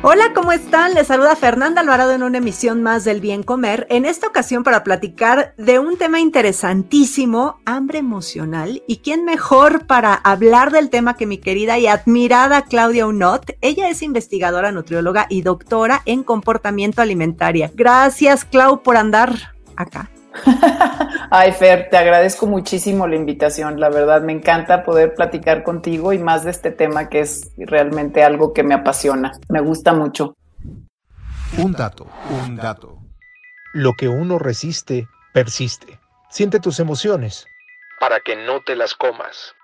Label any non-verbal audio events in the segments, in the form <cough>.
Hola, ¿cómo están? Les saluda Fernanda Alvarado en una emisión más del Bien Comer, en esta ocasión para platicar de un tema interesantísimo, hambre emocional. ¿Y quién mejor para hablar del tema que mi querida y admirada Claudia Unot? Ella es investigadora, nutrióloga y doctora en comportamiento alimentaria. Gracias, Clau, por andar acá. Ay, Fer, te agradezco muchísimo la invitación. La verdad, me encanta poder platicar contigo y más de este tema que es realmente algo que me apasiona. Me gusta mucho. Un dato, un dato. Lo que uno resiste, persiste. Siente tus emociones. Para que no te las comas.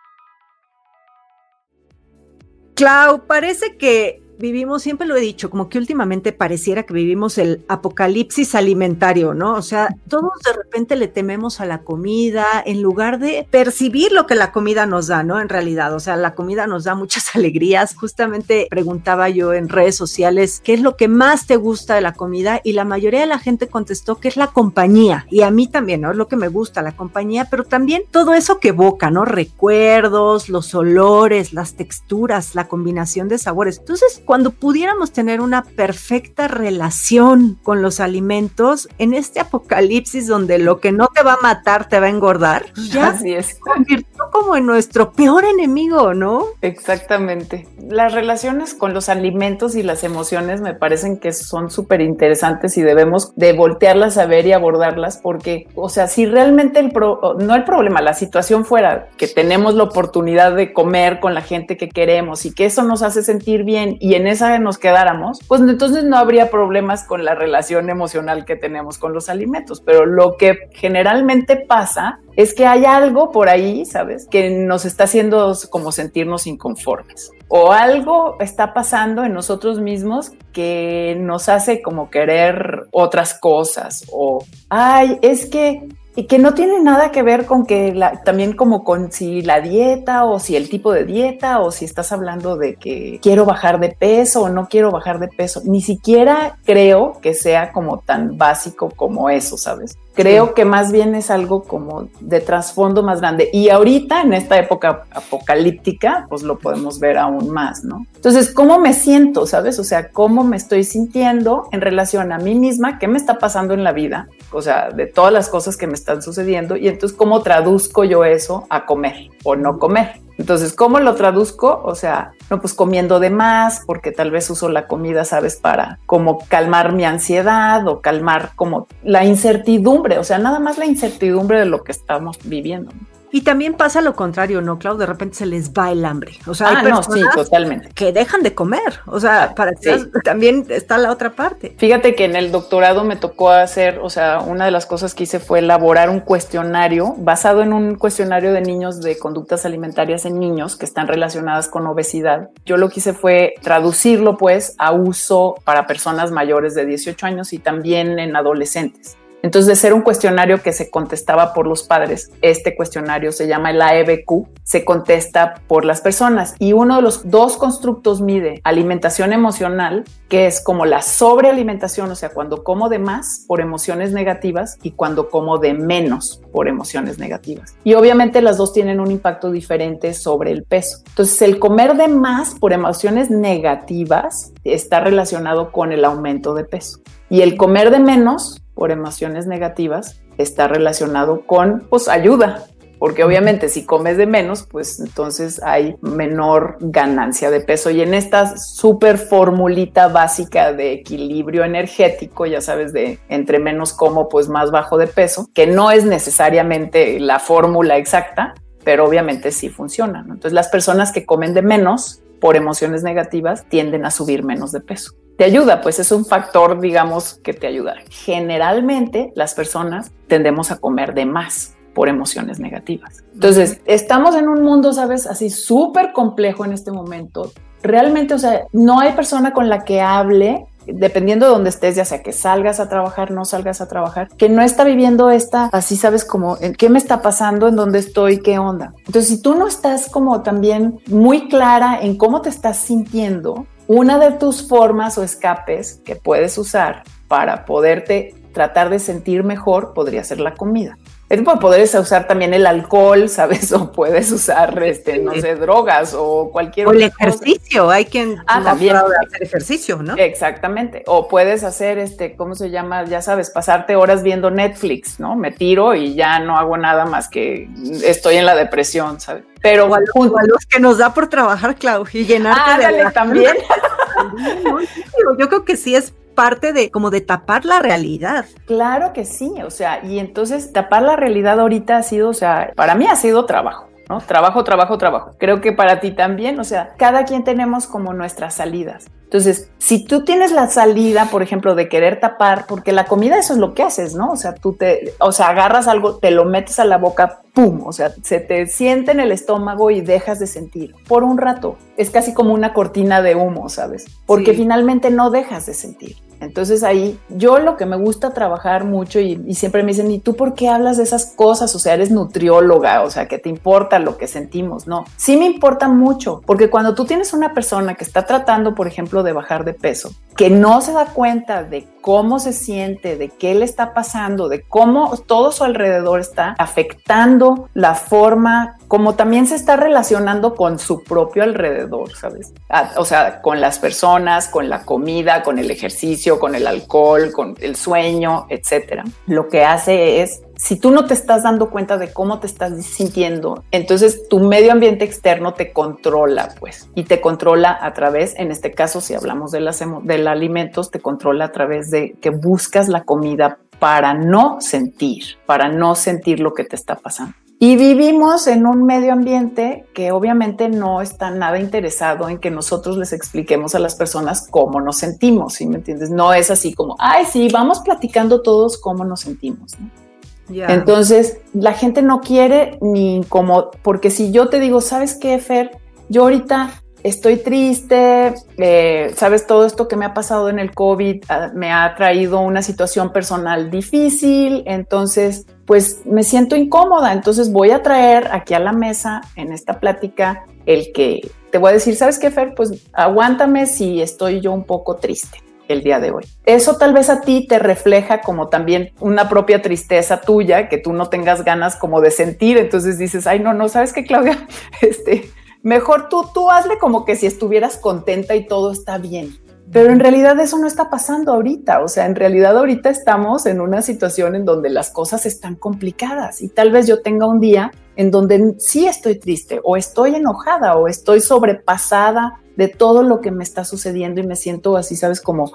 Clau, parece que vivimos, siempre lo he dicho, como que últimamente pareciera que vivimos el apocalipsis alimentario, ¿no? O sea, todos de repente le tememos a la comida en lugar de percibir lo que la comida nos da, ¿no? En realidad, o sea, la comida nos da muchas <laughs> alegrías. Justamente preguntaba yo en redes sociales, ¿qué es lo que más te gusta de la comida? Y la mayoría de la gente contestó que es la compañía. Y a mí también, ¿no? Es lo que me gusta, la compañía, pero también todo eso que evoca, ¿no? Recuerdos, los olores, las texturas, la combinación de sabores. Entonces, cuando pudiéramos tener una perfecta relación con los alimentos en este apocalipsis donde lo que no te va a matar te va a engordar, pues ya Así es. se como en nuestro peor enemigo, ¿no? Exactamente. Las relaciones con los alimentos y las emociones me parecen que son súper interesantes y debemos de voltearlas a ver y abordarlas porque, o sea, si realmente el pro, no el problema, la situación fuera que tenemos la oportunidad de comer con la gente que queremos y que eso nos hace sentir bien y en esa nos quedáramos, pues entonces no habría problemas con la relación emocional que tenemos con los alimentos. Pero lo que generalmente pasa es que hay algo por ahí, ¿sabes? Que nos está haciendo como sentirnos inconformes. O algo está pasando en nosotros mismos que nos hace como querer otras cosas. O, ay, es que y que no tiene nada que ver con que la, también como con si la dieta o si el tipo de dieta o si estás hablando de que quiero bajar de peso o no quiero bajar de peso. Ni siquiera creo que sea como tan básico como eso, ¿sabes? Creo sí. que más bien es algo como de trasfondo más grande. Y ahorita, en esta época apocalíptica, pues lo podemos ver aún más, ¿no? Entonces, ¿cómo me siento, sabes? O sea, ¿cómo me estoy sintiendo en relación a mí misma? ¿Qué me está pasando en la vida? O sea, de todas las cosas que me están sucediendo. Y entonces, ¿cómo traduzco yo eso a comer o no comer? Entonces, ¿cómo lo traduzco? O sea, no, pues comiendo de más, porque tal vez uso la comida, ¿sabes? Para como calmar mi ansiedad o calmar como la incertidumbre, o sea, nada más la incertidumbre de lo que estamos viviendo. Y también pasa lo contrario, ¿no, Clau? De repente se les va el hambre. O sea, ah, hay no, sí, totalmente. Que dejan de comer. O sea, para sí. también está la otra parte. Fíjate que en el doctorado me tocó hacer, o sea, una de las cosas que hice fue elaborar un cuestionario basado en un cuestionario de niños de conductas alimentarias en niños que están relacionadas con obesidad. Yo lo que hice fue traducirlo, pues, a uso para personas mayores de 18 años y también en adolescentes. Entonces, de ser un cuestionario que se contestaba por los padres, este cuestionario se llama el AEBQ, se contesta por las personas y uno de los dos constructos mide alimentación emocional, que es como la sobrealimentación, o sea, cuando como de más por emociones negativas y cuando como de menos por emociones negativas. Y obviamente las dos tienen un impacto diferente sobre el peso. Entonces, el comer de más por emociones negativas está relacionado con el aumento de peso. Y el comer de menos por emociones negativas está relacionado con pues ayuda, porque obviamente si comes de menos, pues entonces hay menor ganancia de peso. Y en esta super formulita básica de equilibrio energético, ya sabes, de entre menos como, pues más bajo de peso, que no es necesariamente la fórmula exacta, pero obviamente sí funciona. Entonces las personas que comen de menos por emociones negativas tienden a subir menos de peso. Te ayuda, pues es un factor, digamos, que te ayuda. Generalmente las personas tendemos a comer de más por emociones negativas. Entonces, estamos en un mundo, sabes, así súper complejo en este momento. Realmente, o sea, no hay persona con la que hable dependiendo de donde estés, ya sea que salgas a trabajar, no salgas a trabajar, que no está viviendo esta, así sabes como, ¿qué me está pasando? ¿En dónde estoy? ¿Qué onda? Entonces, si tú no estás como también muy clara en cómo te estás sintiendo, una de tus formas o escapes que puedes usar para poderte tratar de sentir mejor podría ser la comida. Pues, puedes usar también el alcohol, <laughs> ¿sabes? O puedes usar, este, no sé, drogas o cualquier O el ejercicio, hay quien ah, también hacer ejercicio, ¿no? Exactamente. O puedes hacer, este, ¿cómo se llama? Ya sabes, pasarte horas viendo Netflix, ¿no? Me tiro y ya no hago nada más que estoy en la depresión, ¿sabes? Pero o a, los, que nos da por trabajar, Clau, y llenarte de también. <laughs> Yo creo que sí es parte de como de tapar la realidad. Claro que sí, o sea, y entonces tapar la realidad ahorita ha sido, o sea, para mí ha sido trabajo. ¿No? Trabajo, trabajo, trabajo. Creo que para ti también, o sea, cada quien tenemos como nuestras salidas. Entonces, si tú tienes la salida, por ejemplo, de querer tapar, porque la comida eso es lo que haces, ¿no? O sea, tú te, o sea, agarras algo, te lo metes a la boca, ¡pum! O sea, se te siente en el estómago y dejas de sentir por un rato. Es casi como una cortina de humo, ¿sabes? Porque finalmente no dejas de sentir. Entonces ahí yo lo que me gusta trabajar mucho y, siempre me dicen, ¿y tú por qué hablas de esas cosas? O sea, eres nutrióloga, o sea, que te importa lo que sentimos. No, sí me importa mucho, porque cuando tú tienes una persona que está tratando, por ejemplo, de bajar de peso, que no se da cuenta de cómo se siente, de qué le está pasando, de cómo todo su alrededor está afectando la forma, como también se está relacionando con su propio alrededor, ¿sabes? O sea, con las personas, con la comida, con el ejercicio, con el alcohol, con el sueño, etcétera. Lo que hace es si tú no te estás dando cuenta de cómo te estás sintiendo, entonces tu medio ambiente externo te controla, pues, y te controla a través, en este caso, si hablamos de las del alimentos, te controla a través de que buscas la comida para no sentir, para no sentir lo que te está pasando. Y vivimos en un medio ambiente que obviamente no está nada interesado en que nosotros les expliquemos a las personas cómo nos sentimos, ¿sí me entiendes? No es así como, ay, sí, vamos platicando todos cómo nos sentimos. ¿no? Entonces, la gente no quiere ni como, porque si yo te digo, ¿sabes qué, Fer? Yo ahorita estoy triste, eh, sabes, todo esto que me ha pasado en el COVID ah, me ha traído una situación personal difícil, entonces, pues me siento incómoda, entonces voy a traer aquí a la mesa en esta plática el que te voy a decir, ¿sabes qué, Fer? Pues aguántame si estoy yo un poco triste el día de hoy. Eso tal vez a ti te refleja como también una propia tristeza tuya, que tú no tengas ganas como de sentir, entonces dices, ay, no, no, ¿sabes qué, Claudia? <laughs> Este, mejor tú, tú hazle como que si estuvieras contenta y todo está bien. Pero en realidad eso no está pasando ahorita, o sea, en realidad ahorita estamos en una situación en donde las cosas están complicadas y tal vez yo tenga un día en donde sí estoy triste o estoy enojada o estoy sobrepasada de todo lo que me está sucediendo y me siento así, sabes, como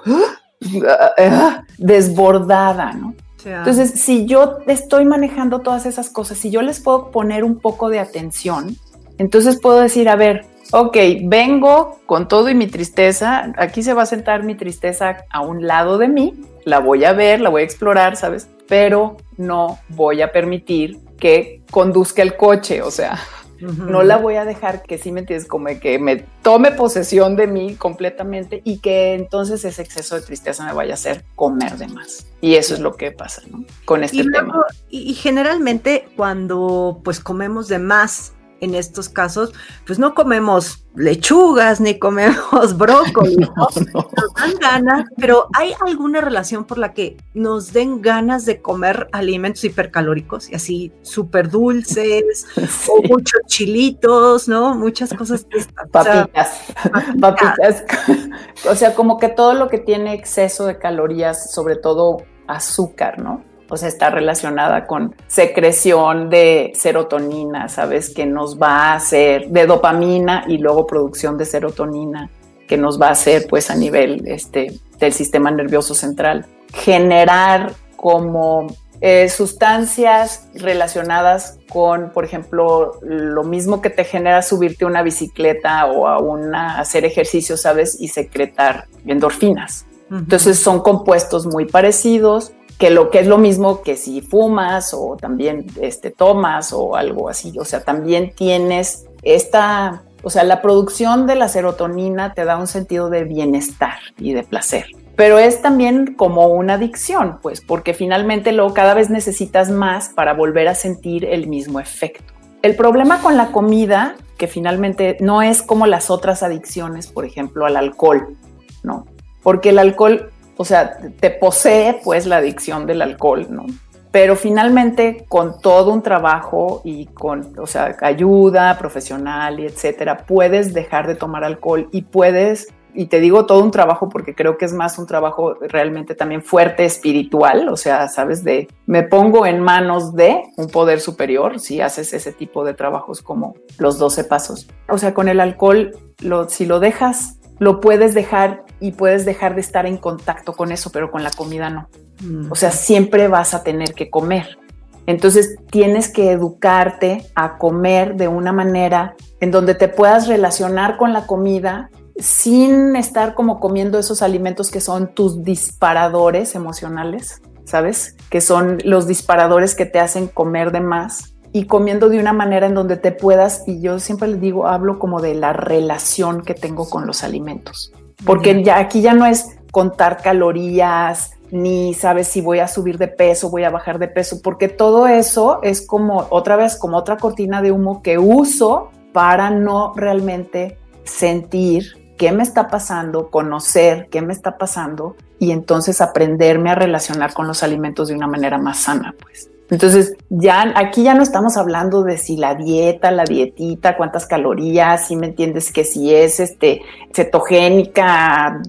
desbordada, ¿no? Entonces, si yo estoy manejando todas esas cosas, si yo les puedo poner un poco de atención, entonces puedo decir, a ver, ok, vengo con todo y mi tristeza, aquí se va a sentar mi tristeza a un lado de mí, la voy a ver, la voy a explorar, ¿sabes? Pero no voy a permitir que conduzca el coche, o sea, no la voy a dejar que sí me entiendes, como que me tome posesión de mí completamente y que entonces ese exceso de tristeza me vaya a hacer comer de más. Y eso es lo que pasa ¿no? con este tema. y generalmente cuando pues comemos de más en estos casos, pues no comemos lechugas ni comemos <laughs> brócoli, nos dan ganas, pero ¿hay alguna relación por la que nos den ganas de comer alimentos hipercalóricos y así súper dulces <laughs> o muchos chilitos, ¿no? Muchas cosas. papitas, papitas. <laughs> o sea, como que todo lo que tiene exceso de calorías, sobre todo azúcar, ¿no? O sea, está relacionada con secreción de serotonina, ¿sabes? Que nos va a hacer de dopamina y luego producción de serotonina, que nos va a hacer pues a nivel este, del sistema nervioso central. Generar como eh, sustancias relacionadas con, por ejemplo, lo mismo que te genera subirte a una bicicleta o a una, hacer ejercicio, ¿sabes? Y secretar endorfinas. Entonces son compuestos muy parecidos, que lo que es lo mismo que si fumas o también este, tomas o algo así. O sea, también tienes esta, o sea, la producción de la serotonina te da un sentido de bienestar y de placer pero es también como una adicción, pues, porque finalmente luego cada vez necesitas más para volver a sentir el mismo efecto. El problema con la comida, que finalmente no es como las otras adicciones, por ejemplo, al alcohol, ¿no? Porque el alcohol, o sea, te posee pues la adicción del alcohol, ¿no? Pero finalmente con todo un trabajo y con, o sea, ayuda profesional y etcétera, puedes dejar de tomar alcohol y puedes y te digo todo un trabajo porque creo que es más un trabajo realmente también fuerte espiritual, o sea, sabes, de me pongo en manos de un poder superior si haces ese tipo de trabajos como los 12 pasos. O sea, con el alcohol, si lo dejas, lo puedes dejar y puedes dejar de estar en contacto con eso, pero con la comida no. O sea, siempre vas a tener que comer. Entonces tienes que educarte a comer de una manera en donde te puedas relacionar con la comida sin estar como comiendo esos alimentos que son tus disparadores emocionales, ¿sabes? Que son los disparadores que te hacen comer de más y comiendo de una manera en donde te puedas, y yo siempre les digo, hablo como de la relación que tengo con los alimentos, porque ya aquí ya no es contar calorías, ni sabes si voy a subir de peso, voy a bajar de peso, porque todo eso es como otra vez, como otra cortina de humo que uso para no realmente sentir qué me está pasando, conocer qué me está pasando y entonces aprenderme a relacionar con los alimentos de una manera más sana, pues. Entonces, ya aquí ya no estamos hablando de si la dieta, la dietita, cuántas calorías, si me entiendes que si es este cetogénica,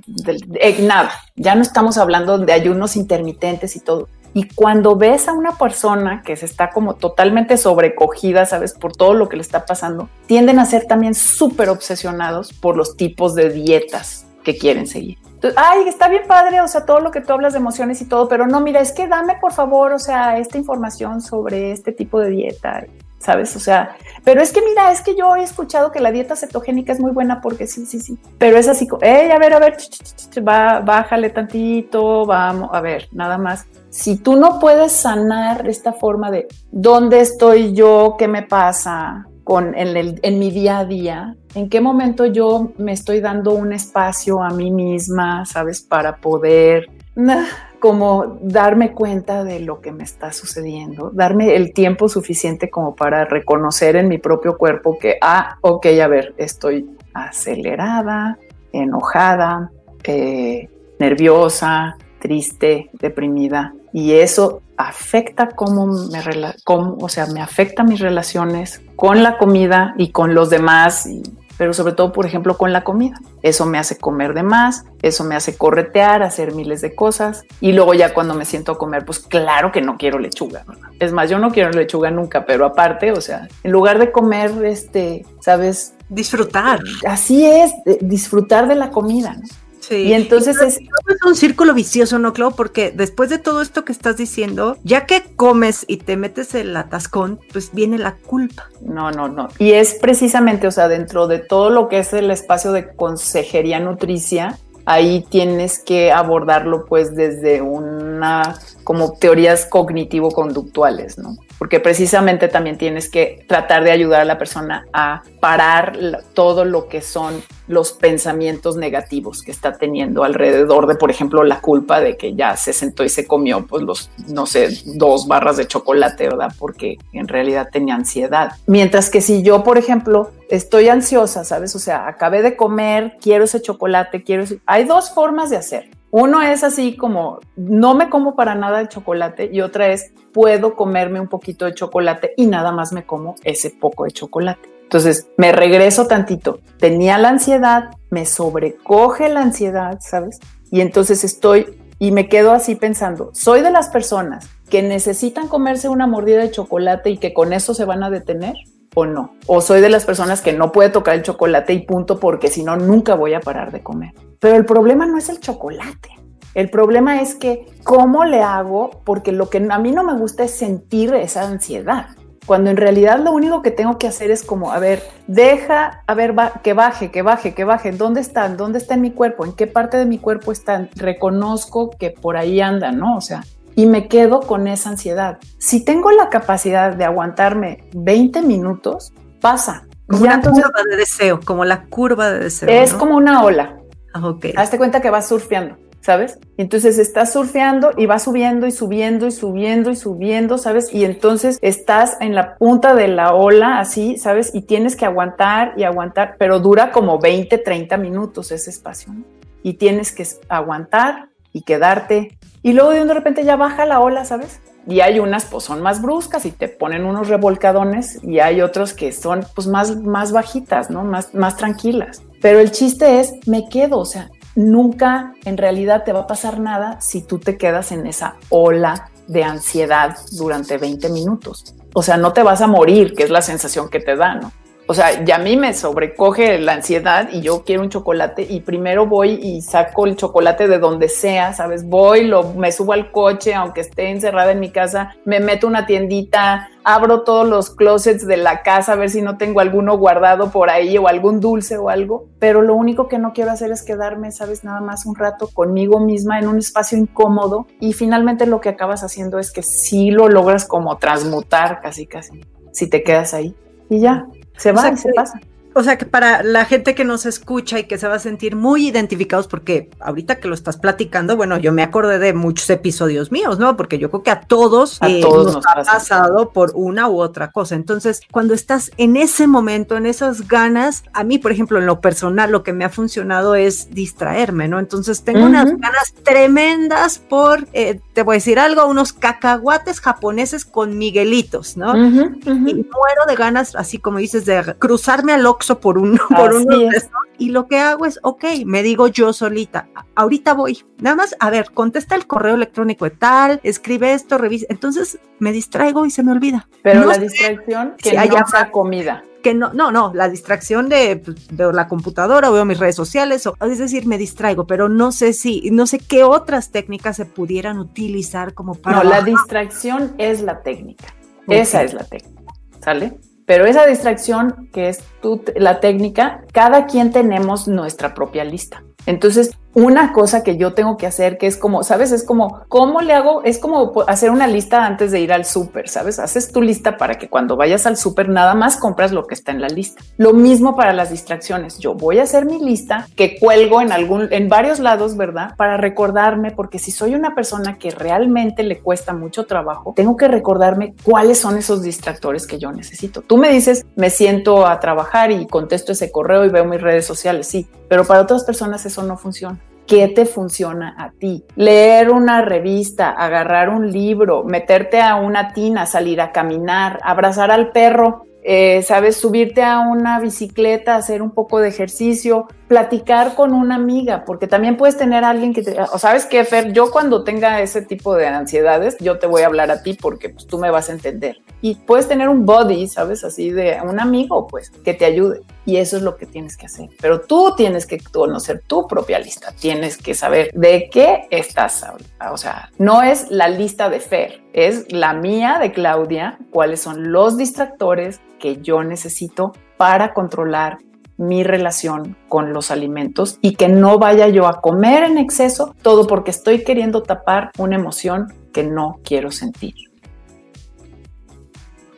eh, nada. Ya no estamos hablando de ayunos intermitentes y todo. Y cuando ves a una persona que se está como totalmente sobrecogida, sabes, por todo lo que le está pasando, tienden a ser también súper obsesionados por los tipos de dietas que quieren seguir. Ay, está bien padre, o sea, todo lo que tú hablas de emociones y todo, pero no, mira, es que dame por favor, o sea, esta información sobre este tipo de dieta, ¿sabes? O sea, pero es que mira, es que yo he escuchado que la dieta cetogénica es muy buena porque sí, sí, sí, pero es así, hey, a ver, a ver, va, bájale tantito, vamos, a ver, nada más si tú no puedes sanar esta forma de dónde estoy yo, qué me pasa en, mi día a día, en qué momento yo me estoy dando un espacio a mí misma, ¿sabes? Para poder como darme cuenta de lo que me está sucediendo, darme el tiempo suficiente como para reconocer en mi propio cuerpo que, ah, ok, a ver, estoy acelerada, enojada, eh, nerviosa, triste, deprimida. Y eso afecta cómo me, cómo, o sea, me afecta mis relaciones con la comida y con los demás, pero sobre todo, por ejemplo, con la comida. Eso me hace comer de más, eso me hace corretear, hacer miles de cosas. Y luego ya cuando me siento a comer, pues claro que no quiero lechuga. Es más, yo no quiero lechuga nunca, pero aparte, o sea, en lugar de comer, este, ¿sabes? Disfrutar. Así es, disfrutar de la comida. ¿no? Y entonces es... es... un círculo vicioso, ¿no, Clau? Porque después de todo esto que estás diciendo, ya que comes y te metes el atascón, pues viene la culpa. No, no, no. Y es precisamente, o sea, dentro de todo lo que es el espacio de consejería nutricia, ahí tienes que abordarlo pues desde una como teorías cognitivo-conductuales, ¿no? Porque precisamente también tienes que tratar de ayudar a la persona a parar todo lo que son los pensamientos negativos que está teniendo alrededor de, por ejemplo, la culpa de que ya se sentó y se comió, pues los, no sé, dos barras de chocolate, ¿verdad? Porque en realidad tenía ansiedad. Mientras que si yo, por ejemplo, estoy ansiosa, ¿sabes? O sea, acabé de comer, quiero ese chocolate, quiero ese... Hay dos formas de hacer. Uno es así como, no me como para nada el chocolate y otra es, puedo comerme un poquito de chocolate y nada más me como ese poco de chocolate. Entonces me regreso tantito. Tenía la ansiedad, me sobrecoge la ansiedad, ¿sabes? Y entonces estoy y me quedo así pensando, soy de las personas que necesitan comerse una mordida de chocolate y que con eso se van a detener o no. O soy de las personas que no puede tocar el chocolate y punto porque si no, nunca voy a parar de comer. Pero el problema no es el chocolate. El problema es que, ¿cómo le hago? Porque lo que a mí no me gusta es sentir esa ansiedad cuando en realidad lo único que tengo que hacer es como, a ver, deja, a ver, que baje, que baje, que baje, ¿dónde están? ¿Dónde está en mi cuerpo? ¿En qué parte de mi cuerpo están? Reconozco que por ahí andan, ¿no? O sea, y me quedo con esa ansiedad. Si tengo la capacidad de aguantarme 20 minutos, pasa. Como una curva de deseo, como la curva de deseo. Es como una ola. Ah, ok. Hazte cuenta que vas surfeando. ¿sabes? Entonces estás surfeando y vas subiendo y subiendo y subiendo y subiendo, ¿sabes? Y entonces estás en la punta de la ola así, ¿sabes? Y tienes que aguantar y aguantar, pero dura como 20, 30 minutos ese espacio, ¿no? Y tienes que aguantar y quedarte. Y luego de repente ya baja la ola, ¿sabes? Y hay unas pues son más bruscas y te ponen unos revolcadones y hay otros que son pues más, más bajitas, ¿no? Más, más tranquilas. Pero el chiste es, me quedo, o sea, nunca en realidad te va a pasar nada si tú te quedas en esa ola de ansiedad durante 20 minutos. O sea, no te vas a morir, que es la sensación que te da, ¿no? O sea, ya a mí me sobrecoge la ansiedad y yo quiero un chocolate y primero voy y saco el chocolate de donde sea, ¿sabes? Voy, lo, me subo al coche, aunque esté encerrada en mi casa, me meto una tiendita, abro todos los closets de la casa a ver si no tengo alguno guardado por ahí o algún dulce o algo, pero lo único que no quiero hacer es quedarme, ¿sabes? Nada más un rato conmigo misma en un espacio incómodo y finalmente lo que acabas haciendo es que sí lo logras como transmutar casi, casi, si te quedas ahí y ya, se va, se pasa. O sea que para la gente que nos escucha y que se va a sentir muy identificados, porque ahorita que lo estás platicando, bueno, yo me acordé de muchos episodios míos, ¿no? Porque yo creo que a todos, eh, nos, ha pasado por una u otra cosa. Entonces, cuando estás en ese momento, en esas ganas, a mí, por ejemplo, en lo personal, lo que me ha funcionado es distraerme, ¿no? Entonces, tengo unas ganas tremendas por, eh, te voy a decir algo, unos cacahuates japoneses con miguelitos, ¿no? Y muero de ganas, así como dices, de cruzarme por un, <laughs> por un y lo que hago es, ok, me digo yo solita, ahorita voy, nada más, a ver, contesta el correo electrónico de tal, escribe esto, revisa, entonces me distraigo y se me olvida. Pero la distracción que no haya comida que no, no, no, la distracción de pues, veo la computadora, veo mis redes sociales, o, es decir, me distraigo, pero no sé si, no sé qué otras técnicas se pudieran utilizar como para. No, la distracción es la técnica. Esa es la técnica. ¿Sale? Pero esa distracción, que es tu, la técnica, cada quien tenemos nuestra propia lista. Entonces, una cosa que yo tengo que hacer, que es como, ¿sabes? Es como, ¿cómo le hago? Es como hacer una lista antes de ir al súper, ¿sabes? Haces tu lista para que cuando vayas al súper nada más compras lo que está en la lista. Lo mismo para las distracciones. Yo voy a hacer mi lista que cuelgo en algún, en varios lados, ¿verdad? Para recordarme, porque si soy una persona que realmente le cuesta mucho trabajo, tengo que recordarme cuáles son esos distractores que yo necesito. Tú me dices, me siento a trabajar y contesto ese correo y veo mis redes sociales, sí, pero para otras personas eso no funciona. ¿Qué te funciona a ti? Leer una revista, agarrar un libro, meterte a una tina, salir a caminar, abrazar al perro, eh, sabes, subirte a una bicicleta, hacer un poco de ejercicio, platicar con una amiga, porque también puedes tener alguien que te, o sabes qué, Fer, yo cuando tenga ese tipo de ansiedades, yo te voy a hablar a ti porque pues, tú me vas a entender. Y puedes tener un body, sabes, así de un amigo, pues, que te ayude. Y eso es lo que tienes que hacer. Pero tú tienes que conocer tu propia lista, tienes que saber de qué estás, o sea, no es la lista de Fer, es la mía de Claudia, cuáles son los distractores que yo necesito para controlar mi relación con los alimentos y que no vaya yo a comer en exceso, todo porque estoy queriendo tapar una emoción que no quiero sentir.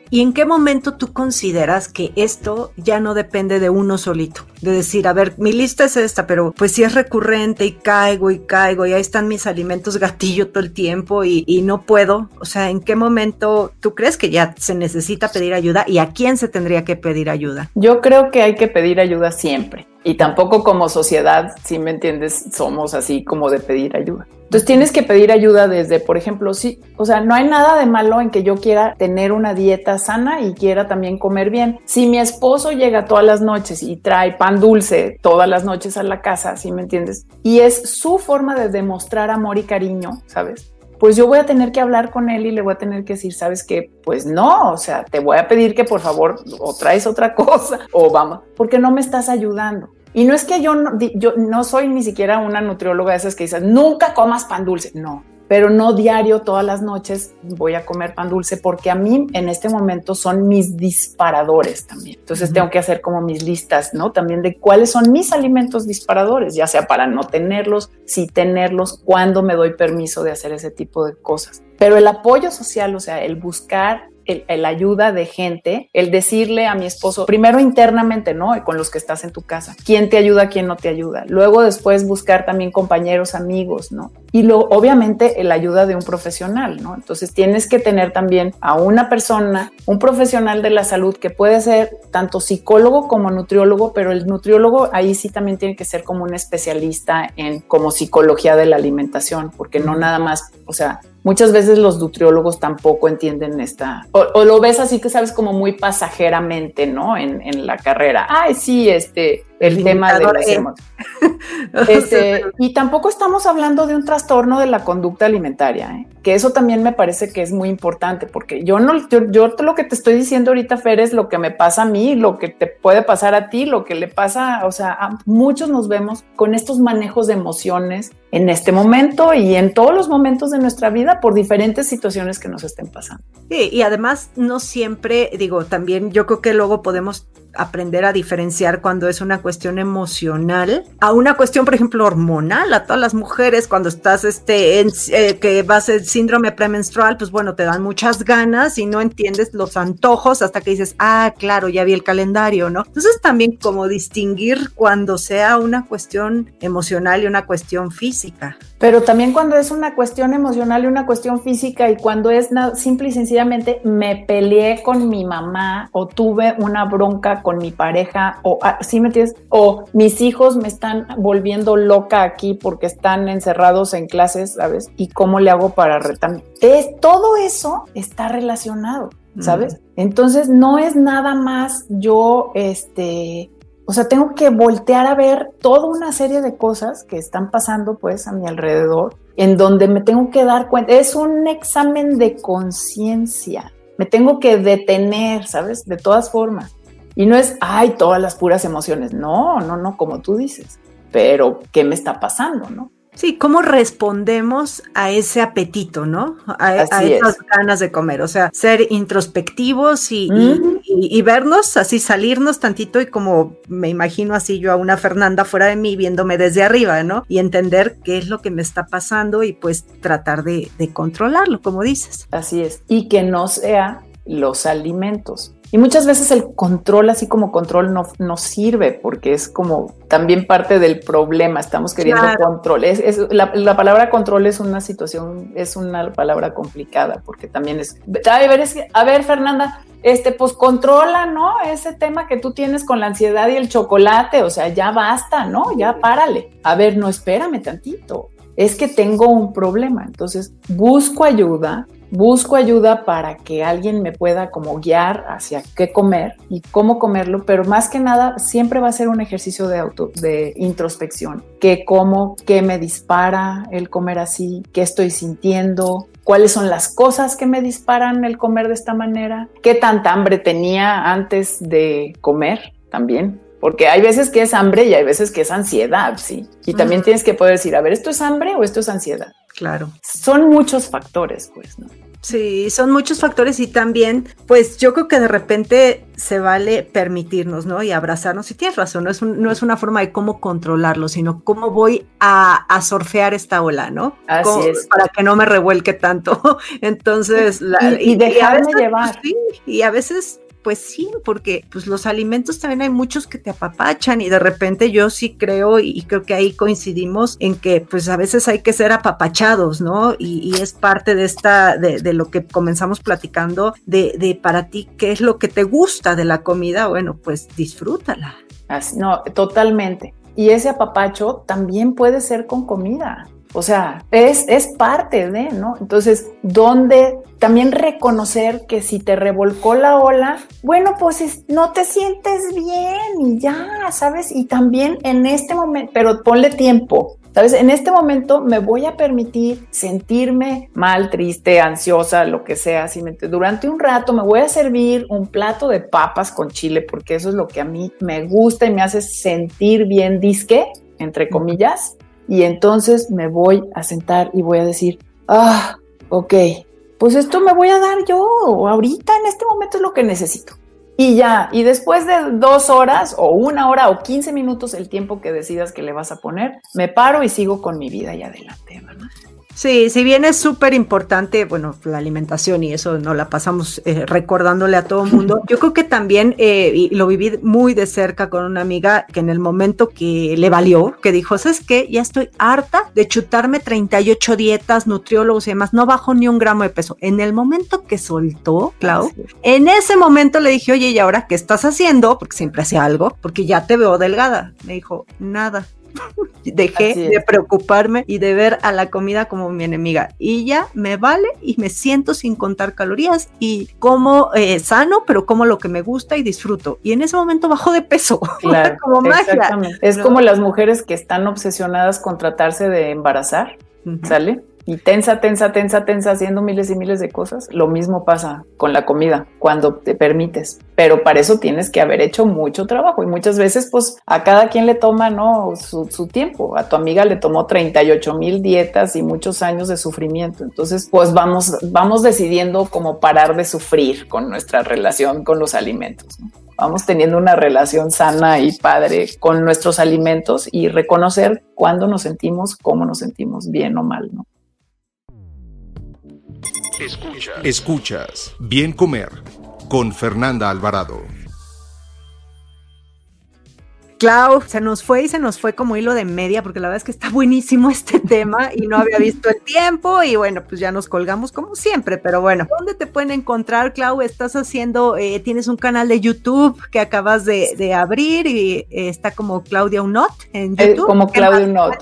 ¿Y en qué momento tú consideras que esto ya no depende de uno solito? De decir, a ver, mi lista es esta, pero pues si es recurrente y caigo y caigo y ahí están mis alimentos gatillo todo el tiempo y, y no puedo. O sea, ¿en qué momento tú crees que ya se necesita pedir ayuda y a quién se tendría que pedir ayuda? Yo creo que hay que pedir ayuda siempre y tampoco como sociedad, si me entiendes, somos así como de pedir ayuda. Entonces tienes que pedir ayuda desde, por ejemplo, sí, o sea, no hay nada de malo en que yo quiera tener una dieta sana y quiera también comer bien. Si mi esposo llega todas las noches y trae pan dulce todas las noches a la casa, si me entiendes, y es su forma de demostrar amor y cariño, ¿sabes? pues yo voy a tener que hablar con él y le voy a tener que decir, sabes qué, pues no, o sea, te voy a pedir que por favor o traes otra <laughs> cosa o vamos, porque no me estás ayudando. Y no es que yo no, yo no soy ni siquiera una nutrióloga de esas que dices, nunca comas pan dulce. No, pero no diario, todas las noches voy a comer pan dulce porque a mí en este momento son mis disparadores también. Entonces tengo que hacer como mis listas, ¿no? También de cuáles son mis alimentos disparadores, ya sea para no tenerlos, si tenerlos, cuándo me doy permiso de hacer ese tipo de cosas. Pero el apoyo social, o sea, el buscar el, ayuda de gente, el decirle a mi esposo, primero internamente, ¿no? Con los que estás en tu casa, quién te ayuda, quién no te ayuda. Luego después buscar también compañeros, amigos, ¿no? Y luego, obviamente, la ayuda de un profesional, ¿no? Entonces tienes que tener también a una persona, un profesional de la salud que puede ser tanto psicólogo como nutriólogo, pero el nutriólogo ahí sí también tiene que ser como un especialista en como psicología de la alimentación, porque no nada más, o sea, Muchas veces los nutriólogos tampoco entienden esta, o, lo ves así que sabes como muy pasajeramente, ¿no? En, en la carrera. Ay, sí, este, el tema de las emociones. <laughs> Este, y tampoco estamos hablando de un trastorno de la conducta alimentaria, ¿eh? que eso también me parece que es muy importante, porque yo no, yo, yo, lo que te estoy diciendo ahorita, Fer, es lo que me pasa a mí, lo que te puede pasar a ti, lo que le pasa, o sea, a muchos nos vemos con estos manejos de emociones en este momento y en todos los momentos de nuestra vida por diferentes situaciones que nos estén pasando. Sí, y además no siempre, digo, también yo creo que luego podemos aprender a diferenciar cuando es una cuestión emocional a una cuestión, por ejemplo, hormonal. A todas las mujeres, cuando estás este, en, eh, que vas el síndrome premenstrual, pues bueno, te dan muchas ganas y no entiendes los antojos hasta que dices, ah, claro, ya vi el calendario, ¿no? Entonces también como distinguir cuando sea una cuestión emocional y una cuestión física. Pero también cuando es una cuestión emocional y una cuestión física y cuando es simple y sencillamente me peleé con mi mamá o tuve una bronca con mi pareja o ah, ¿sí me entiendes? O mis hijos me están volviendo loca aquí porque están encerrados en clases, ¿sabes? ¿Y cómo le hago para retarme? Es, todo eso está relacionado, ¿sabes? Entonces no es nada más yo, este, o sea, tengo que voltear a ver toda una serie de cosas que están pasando pues a mi alrededor, en donde me tengo que dar cuenta. Es un examen de conciencia. Me tengo que detener, ¿sabes? De todas formas. Y no es, ay, todas las puras emociones. No, no, no, como tú dices. Pero, ¿qué me está pasando, no? Sí, ¿cómo respondemos a ese apetito, no? A, esas ganas de comer. O sea, ser introspectivos y, y, vernos, así salirnos tantito y como me imagino así yo a una Fernanda fuera de mí viéndome desde arriba, ¿no? Y entender qué es lo que me está pasando y pues tratar de, controlarlo, como dices. Así es. Y que no sea los alimentos. Y muchas veces el control, así como control, no, no sirve porque es como también parte del problema. Estamos queriendo control. Es, la, palabra control es una situación, es una palabra complicada porque también es. A ver, es a ver, Fernanda, este, pues controla, ¿no? Ese tema que tú tienes con la ansiedad y el chocolate. O sea, ya basta, ¿no? Ya párale. A ver, no, espérame tantito. Es que tengo un problema. Entonces busco ayuda busco ayuda para que alguien me pueda como guiar hacia qué comer y cómo comerlo, pero más que nada siempre va a ser un ejercicio de auto, de introspección, qué como, qué me dispara el comer así, qué estoy sintiendo, cuáles son las cosas que me disparan el comer de esta manera, qué tanta hambre tenía antes de comer también. Porque hay veces que es hambre y hay veces que es ansiedad, sí. Y también tienes que poder decir, a ver, ¿esto es hambre o esto es ansiedad? Claro. Son muchos factores, pues, ¿no? Sí, son muchos factores y también, pues yo creo que de repente se vale permitirnos, ¿no? Y abrazarnos. Y tienes razón, no es, no es una forma de cómo controlarlo, sino cómo voy a, a surfear esta ola, ¿no? Así es. Para que no me revuelque tanto. <laughs> Entonces, la, y, dejarme llevar. sí, y a veces pues sí, porque pues los alimentos también hay muchos que te apapachan y de repente yo sí creo y creo que ahí coincidimos en que pues a veces hay que ser apapachados, ¿no? Y, es parte de esta, de, lo que comenzamos platicando, de, de para ti, ¿qué es lo que te gusta de la comida? Bueno, pues disfrútala. no, totalmente. Y ese apapacho también puede ser con comida. O sea, es, es parte de, ¿no? Entonces, ¿dónde también reconocer que si te revolcó la ola, bueno, pues no te sientes bien y ya, ¿sabes? Y también en este momento, pero ponle tiempo, ¿Sabes? En este momento me voy a permitir sentirme mal, triste, ansiosa, lo que sea. Si durante un rato me voy a servir un plato de papas con chile, porque eso es lo que a mí me gusta y me hace sentir bien disque, entre comillas. Y entonces me voy a sentar y voy a decir, ah, ok, pues esto me voy a dar yo ahorita, en este momento es lo que necesito. Y ya, y después de dos horas o una hora o 15 minutos, el tiempo que decidas que le vas a poner, me paro y sigo con mi vida y adelante, ¿verdad? Sí, si bien es súper importante, bueno, la alimentación y eso no la pasamos eh, recordándole a todo el <laughs> mundo, yo creo que también, eh, y lo viví muy de cerca con una amiga que en el momento que le valió, que dijo, ¿sabes qué? Ya estoy harta de chutarme 38 dietas, nutriólogos y demás, no bajo ni un gramo de peso. En el momento que soltó, Clau, en ese momento le dije, oye, ¿y ahora qué estás haciendo? Porque siempre hacía algo, porque ya te veo delgada. Me dijo, nada, Dejé de preocuparme y de ver a la comida como mi enemiga. Y ya me vale y me siento sin contar calorías y como eh, sano, pero como lo que me gusta y disfruto. Y en ese momento bajo de peso. <laughs> Claro, como magia. Es como las mujeres que están obsesionadas con tratarse de embarazar, ¿sale? Y tensa, tensa, tensa, tensa, haciendo miles y miles de cosas. Lo mismo pasa con la comida cuando te permites, pero para eso tienes que haber hecho mucho trabajo y muchas veces pues a cada quien le toma no su, tiempo. A tu amiga le tomó 38 mil dietas y muchos años de sufrimiento. Entonces pues vamos, vamos decidiendo cómo parar de sufrir con nuestra relación con los alimentos. vamos teniendo una relación sana y padre con nuestros alimentos y reconocer cuándo nos sentimos, cómo nos sentimos bien o mal, ¿no? Escuchas. Bien comer con Fernanda Alvarado. Clau, se nos fue y se nos fue como hilo de media, porque la verdad es que está buenísimo este tema y no había visto el tiempo y bueno, pues ya nos colgamos como siempre, pero bueno, ¿dónde te pueden encontrar, Clau? Estás haciendo, eh, tienes un canal de YouTube que acabas de, abrir y eh, está como Claudia Unot en eh, YouTube. como Claudia Unot.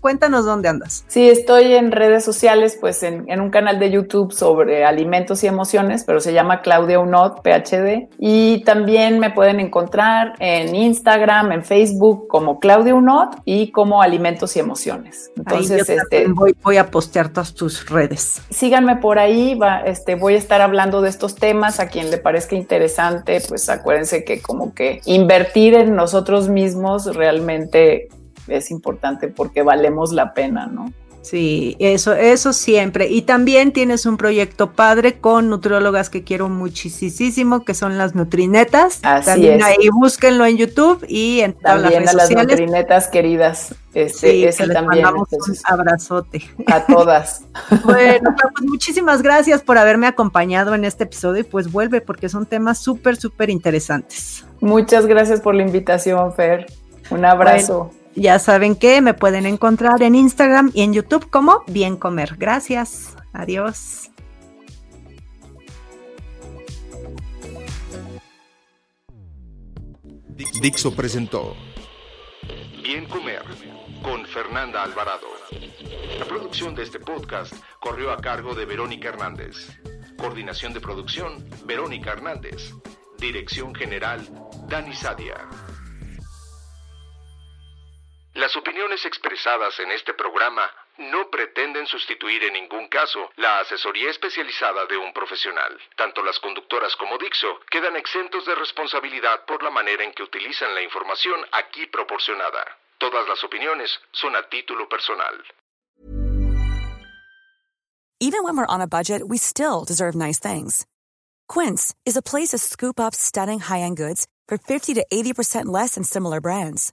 Cuéntanos, dónde andas. Sí, estoy en redes sociales, pues en, en, un canal de YouTube sobre alimentos y emociones, pero se llama Claudia Unot, PhD, y también me pueden encontrar en Instagram, en Facebook como Claudia Unot y como Alimentos y Emociones. Entonces, este, voy, a postear todas tus redes. Síganme por ahí, va, este, voy a estar hablando de estos temas. A quien le parezca interesante, pues acuérdense que como que invertir en nosotros mismos realmente es importante porque valemos la pena, ¿no? Sí, eso, eso siempre. Y también tienes un proyecto padre con nutriólogas que quiero muchísimo, que son las Nutrinetas. Así también ahí búsquenlo en YouTube y en todas las redes a las Nutrinetas queridas. Este, sí, ese también. un abrazote. A todas. <laughs> bueno, pues muchísimas gracias por haberme acompañado en este episodio y pues vuelve porque son temas súper, súper interesantes. Muchas gracias por la invitación, Fer. Un abrazo. Ya saben que me pueden encontrar en Instagram y en YouTube como Bien Comer. Gracias. Adiós. Dixo presentó Bien Comer con Fernanda Alvarado. La producción de este podcast corrió a cargo de Verónica Hernández. Coordinación de producción, Verónica Hernández. Dirección General, Dani Sadia. Las opiniones expresadas en este programa no pretenden sustituir en ningún caso la asesoría especializada de un profesional. Tanto las conductoras como Dixo quedan exentos de responsabilidad por la manera en que utilizan la información aquí proporcionada. Todas las opiniones son a título personal. Even when we're on a budget, we still deserve nice things. Quince is a place to scoop up stunning high-end goods for 50 to 80% less than similar brands.